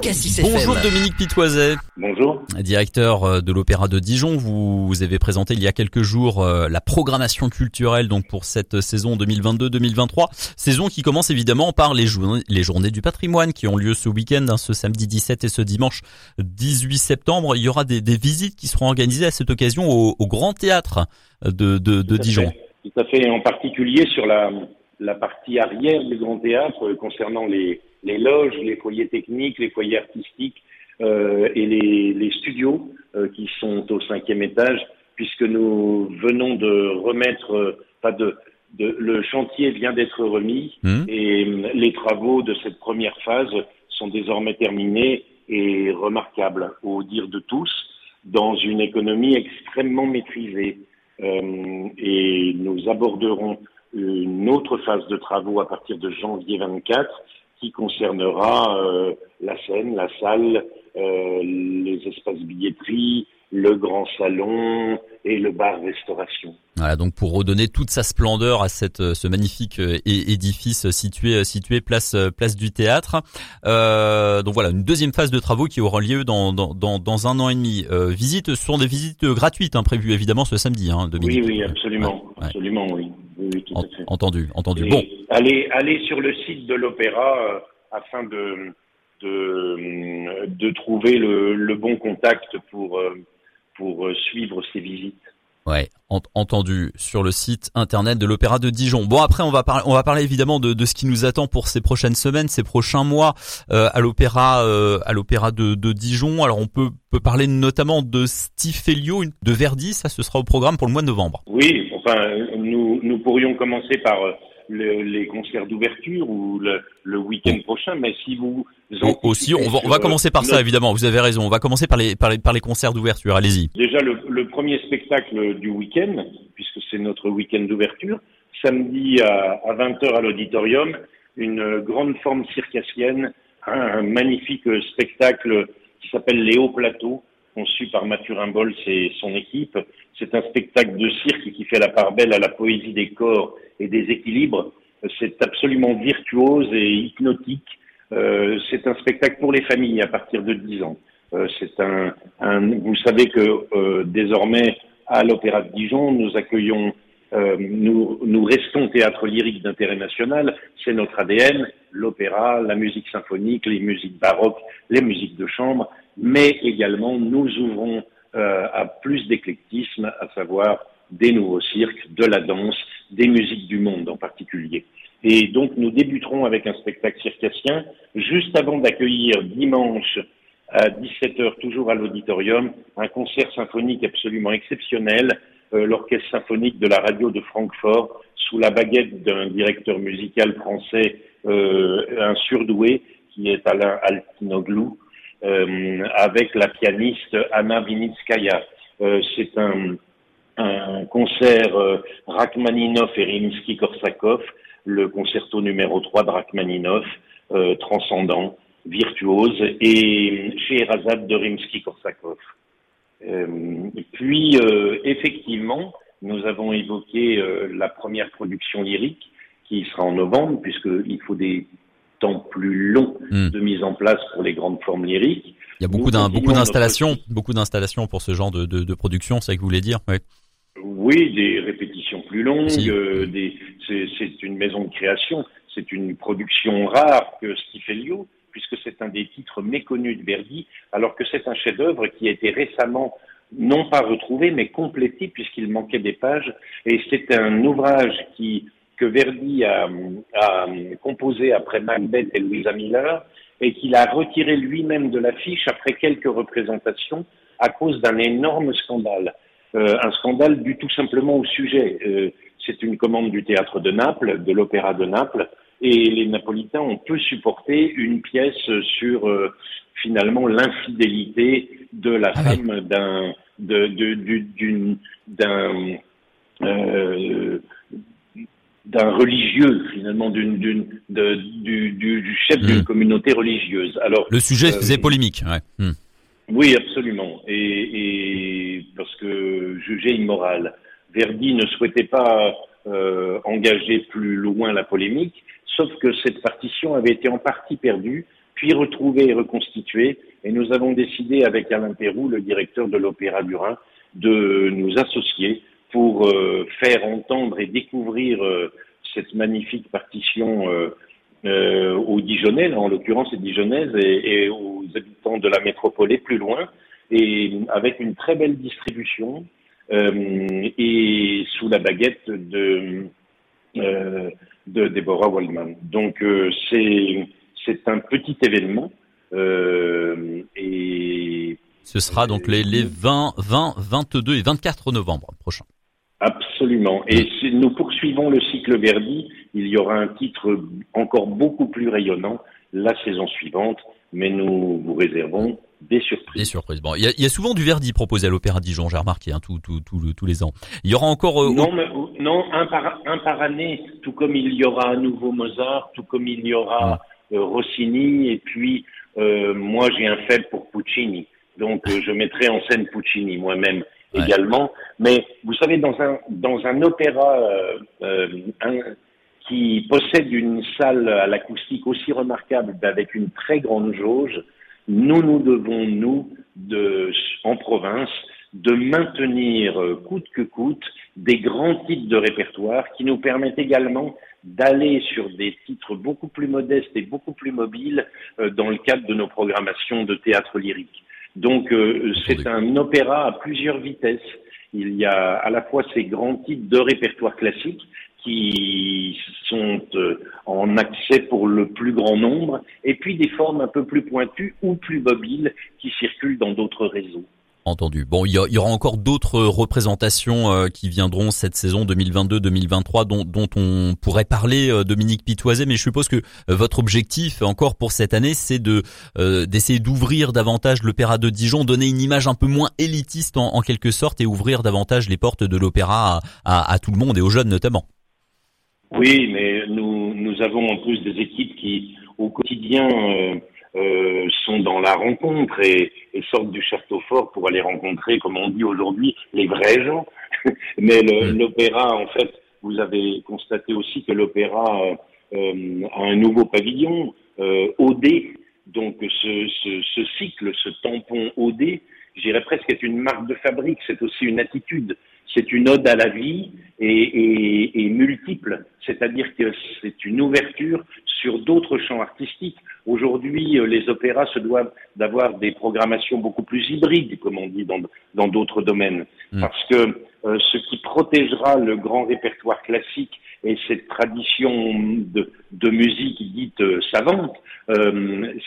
Cassis Bonjour FM. Dominique Pitoiset, Bonjour. directeur euh, de l'Opéra de Dijon. Vous, vous avez présenté il y a quelques jours euh, la programmation culturelle donc pour cette saison 2022-2023. Saison qui commence évidemment par les, journées- les journées du patrimoine qui ont lieu ce week-end, hein, ce samedi 17 et ce dimanche 18 septembre. Il y aura des, des visites qui seront organisées à cette occasion au, au Grand Théâtre de, de, de Tout Dijon. fait. Tout à fait, en particulier sur la, la partie arrière du Grand Théâtre euh, concernant les, les loges, les foyers techniques, les foyers artistiques euh, et les, les studios euh, qui sont au cinquième étage, puisque nous venons de remettre, euh, pas de, de, le chantier vient d'être remis Hmm. et euh, les travaux de cette première phase sont désormais terminés et remarquables, au dire de tous, dans une économie extrêmement maîtrisée. Euh, et nous aborderons une autre phase de travaux à partir de janvier 24 qui concernera euh, la scène, la salle, euh, les espaces billetterie, le grand salon et le bar-restauration. Voilà, donc pour redonner toute sa splendeur à cette, euh, ce magnifique euh, édifice situé, euh, situé place, place du théâtre. Euh, donc voilà, une deuxième phase de travaux qui aura lieu dans, dans, dans, dans un an et demi. Euh, visites, ce sont des visites gratuites, hein, prévues évidemment ce samedi. Hein, Dominique. Oui, oui, absolument, Ouais, ouais. absolument, oui, oui, oui, tout En- à fait. entendu, entendu. Et Bon, allez, allez sur le site de l'opéra euh, afin de, de, de trouver le, le bon contact pour, euh, pour euh, suivre ces visites. ouais, ent- entendu sur le site internet de l'Opéra de Dijon. Bon, après on va parler, on va parler évidemment de, de ce qui nous attend pour ces prochaines semaines, ces prochains mois euh, à l'Opéra, euh, à l'Opéra de, de Dijon. Alors on peut, peut parler notamment de Stifelio, de Verdi. Ça, ce sera au programme pour le mois de novembre. Oui, enfin, nous, nous pourrions commencer par euh, le- les concerts d'ouverture ou le, le week-end prochain, mais si vous... Au- Aussi, on va, on va commencer par euh, ça, évidemment. Vous avez raison. On va commencer par les, par les, par les concerts d'ouverture. Allez-y. Déjà, le, le premier spectacle du week-end, puisque c'est notre week-end d'ouverture, samedi à, à 20h à l'auditorium, une grande forme circassienne, un, magnifique spectacle qui s'appelle Les Hauts Plateaux, conçu par Mathurin Bols et son équipe. C'est un spectacle de cirque qui fait la part belle à la poésie des corps et des équilibres. C'est absolument virtuose et hypnotique. Euh, c'est un spectacle pour les familles à partir de 10 ans. Euh, c'est un, un, vous savez que euh, désormais à l'Opéra de Dijon, nous accueillons, euh, nous, nous restons théâtre lyrique d'intérêt national. C'est notre ADN, l'opéra, la musique symphonique, les musiques baroques, les musiques de chambre, mais également nous ouvrons euh, à plus d'éclectisme, à savoir des nouveaux cirques, de la danse, des musiques du monde en particulier. Et donc nous débuterons avec un spectacle circassien juste avant d'accueillir dimanche à 17h toujours à l'auditorium un concert symphonique absolument exceptionnel, euh, l'orchestre symphonique de la radio de Francfort sous la baguette d'un directeur musical français, euh, un surdoué qui est Alain Altinoglou, avec la pianiste Anna Vinitskaya. Euh, C'est un, concert euh, Rachmaninov et Rimsky-Korsakov, le concerto numéro 3 de Rachmaninov, euh, transcendant, virtuose, et Scheherazade de Rimsky-Korsakov. Euh, puis, euh, effectivement, nous avons évoqué euh, la première production lyrique qui sera en novembre, puisqu'il faut des temps plus longs Hmm. de mise en place pour les grandes formes lyriques. Il y a beaucoup notre d'installations, beaucoup d'installations pour ce genre de, de, de production. C'est ça que vous voulez dire? Ouais. Oui, des répétitions plus longues, Si. euh, des, c'est, c'est une maison de création, c'est une production rare que Stifelio, puisque c'est un des titres méconnus de Verdi, alors que c'est un chef-d'œuvre qui a été récemment non pas retrouvé, mais complété puisqu'il manquait des pages. Et c'est un ouvrage qui, que Verdi a, a composé après Macbeth et Louisa Miller, et qu'il a retiré lui-même de l'affiche après quelques représentations à cause d'un énorme scandale. Euh, un scandale dû tout simplement au sujet. Euh, c'est une commande du théâtre de Naples, de l'opéra de Naples, et les Napolitains ont peu supporté une pièce sur euh, finalement l'infidélité de la Ah femme d'un d'un religieux finalement d'une d'une de- du, du, du chef d'une Mm. communauté religieuse. Alors Le sujet Euh, faisait polémique. Ouais. Hmm. oui, absolument. Et, et parce que jugé immoral, Verdi ne souhaitait pas euh, engager plus loin la polémique, sauf que cette partition avait été en partie perdue puis retrouver et reconstituer. Et nous avons décidé avec Alain Pérou, le directeur de l'Opéra du Rhin, de nous associer pour euh, faire entendre et découvrir euh, cette magnifique partition euh, aux Dijonnais, en l'occurrence les Dijonnaises, et, aux habitants de la métropole et plus loin, et avec une très belle distribution et sous la baguette de, de Deborah Waldman. Donc c'est c'est un petit événement et ce sera donc les, les 20, 20, 22 et 24 novembre. Absolument. Et si nous poursuivons le cycle Verdi, il y aura un titre encore beaucoup plus rayonnant la saison suivante, mais nous vous réservons des surprises. Des surprises. Bon, il y a, y a souvent du Verdi proposé à l'Opéra Dijon, j'ai remarqué, hein, tout, tout, tout, tous les ans. Il y aura encore... Euh, non, mais, non un, par, un par année, tout comme il y aura un nouveau Mozart, tout comme il y aura euh, Rossini, et puis euh, moi j'ai un faible pour Puccini, donc je mettrai en scène Puccini moi-même également. Mais vous savez, dans un, dans un opéra euh, euh, qui possède une salle à l'acoustique aussi remarquable, avec une très grande jauge, nous nous devons, nous, de, en province, de maintenir euh, coûte que coûte des grands titres de répertoire qui nous permettent également d'aller sur des titres beaucoup plus modestes et beaucoup plus mobiles dans le cadre de nos programmations de théâtre lyrique. Donc euh, c'est un opéra à plusieurs vitesses. Il y a à la fois ces grands titres de répertoire classique qui sont euh, en accès pour le plus grand nombre, et puis des formes un peu plus pointues ou plus mobiles qui circulent dans d'autres réseaux. Entendu. Bon, il y, aura encore d'autres représentations euh, qui viendront cette saison 2022-2023 dont, dont, on pourrait parler, euh, Dominique Pitoiset, mais je suppose que euh, votre objectif encore pour cette année, c'est de d'essayer d'ouvrir davantage l'Opéra de Dijon, donner une image un peu moins élitiste en, quelque sorte et ouvrir davantage les portes de l'opéra à, à, tout le monde et aux jeunes notamment. Oui, mais nous, nous avons en plus des équipes qui, au quotidien, euh, sont dans la rencontre et, sortent du château fort pour aller rencontrer, comme on dit aujourd'hui, les vrais gens. Mais l'opéra, en fait, vous avez constaté aussi que l'opéra euh, a un nouveau pavillon, euh, OD. Donc ce, ce, ce, cycle, ce tampon OD, j'irais presque est une marque de fabrique, c'est aussi une attitude c'est une ode à la vie et, multiple, c'est-à-dire que c'est une ouverture sur d'autres champs artistiques. Aujourd'hui, euh, les opéras se doivent d'avoir des programmations beaucoup plus hybrides, comme on dit dans d'autres domaines, mm. parce que euh, ce qui protégera le grand répertoire classique et cette tradition de, musique dite euh, savante,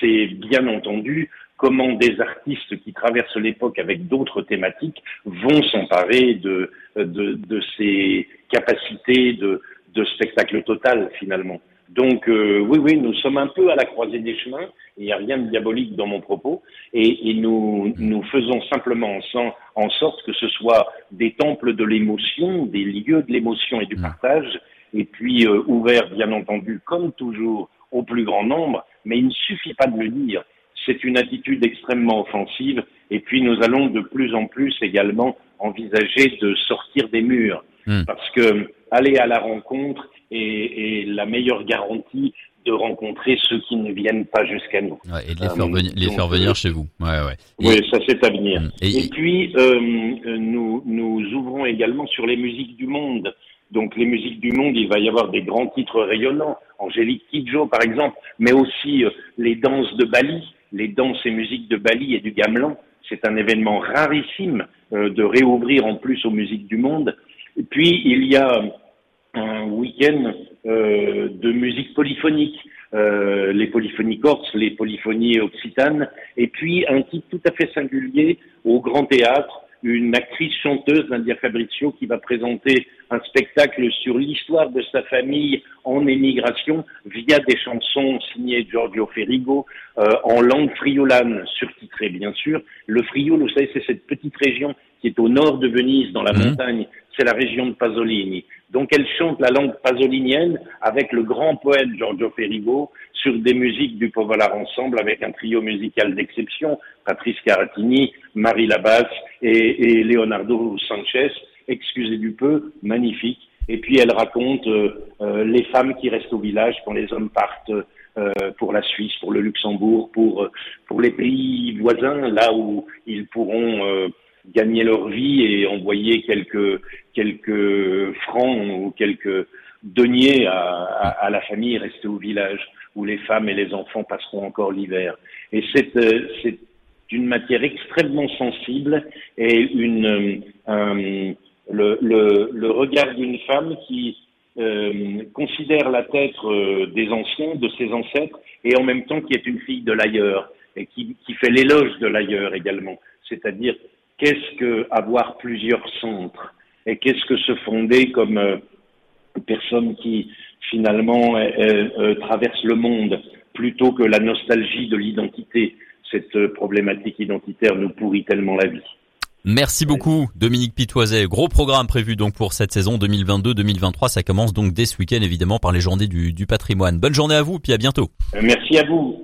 c'est bien entendu comment des artistes qui traversent l'époque avec d'autres thématiques vont s'emparer de, de, de, ces capacités de, de spectacle total finalement. Donc euh, oui, oui, nous sommes un peu à la croisée des chemins. Il n'y a rien de diabolique dans mon propos, et, et nous, nous faisons simplement en, en, sorte que ce soit des temples de l'émotion, des lieux de l'émotion et du partage, et puis euh, ouverts, bien entendu, comme toujours, au plus grand nombre. Mais il ne suffit pas de le dire c'est une attitude extrêmement offensive. Et puis nous allons de plus en plus également envisager de sortir des murs. Hmm. Parce que aller à la rencontre est, la meilleure garantie de rencontrer ceux qui ne viennent pas jusqu'à nous. et de les faire, venir, les faire venir chez vous. Ouais, ouais. Oui, ça c'est à venir. Hmm. Et, puis, euh, nous, nous ouvrons également sur les musiques du monde. Donc les musiques du monde, il va y avoir des grands titres rayonnants, Angélique Kidjo par exemple, mais aussi euh, les danses de Bali, les danses et musiques de Bali et du Gamelan. C'est un événement rarissime euh, de réouvrir en plus aux musiques du monde. Et puis il y a un week-end euh, de musique polyphonique, euh, les polyphonies corses, les polyphonies occitanes, et puis un titre tout à fait singulier au Grand Théâtre une actrice chanteuse, Nadia Fabricio, qui va présenter un spectacle sur l'histoire de sa famille en émigration via des chansons signées Giorgio Ferrigo euh, en langue friolane, surtitrée bien sûr. Le Friul, vous savez, c'est cette petite région qui est au nord de Venise, dans la mhm. montagne. C'est la région de Pasolini. Donc elle chante la langue pasolinienne avec le grand poète Giorgio Ferrigo sur des musiques du Povolar Ensemble avec un trio musical d'exception, Patrice Caratini, Marie Labasse et, Leonardo Sanchez, excusez du peu, magnifique. Et puis elle raconte euh, euh, les femmes qui restent au village quand les hommes partent pour la Suisse, pour le Luxembourg, pour pour les pays voisins, là où ils pourront gagner leur vie et envoyer quelques quelques francs ou quelques deniers à, à, la famille rester au village où les femmes et les enfants passeront encore l'hiver. Et c'est c'est d'une matière extrêmement sensible et une euh, le, le, le, regard d'une femme qui euh, considère la tête euh, des anciens, de ses ancêtres, et en même temps qui est une fille de l'ailleurs et qui, qui fait l'éloge de l'ailleurs également. C'est-à-dire qu'est-ce que avoir plusieurs centres? Et qu'est-ce que se fonder comme euh, personne qui finalement euh, traverse le monde plutôt que la nostalgie de l'identité? Cette problématique identitaire nous pourrit tellement la vie. Merci beaucoup Dominique Pitoiset. Gros programme prévu donc pour cette saison 2022-2023. Ça commence donc dès ce week-end évidemment par les journées du, du patrimoine. Bonne journée à vous puis à bientôt. Merci à vous.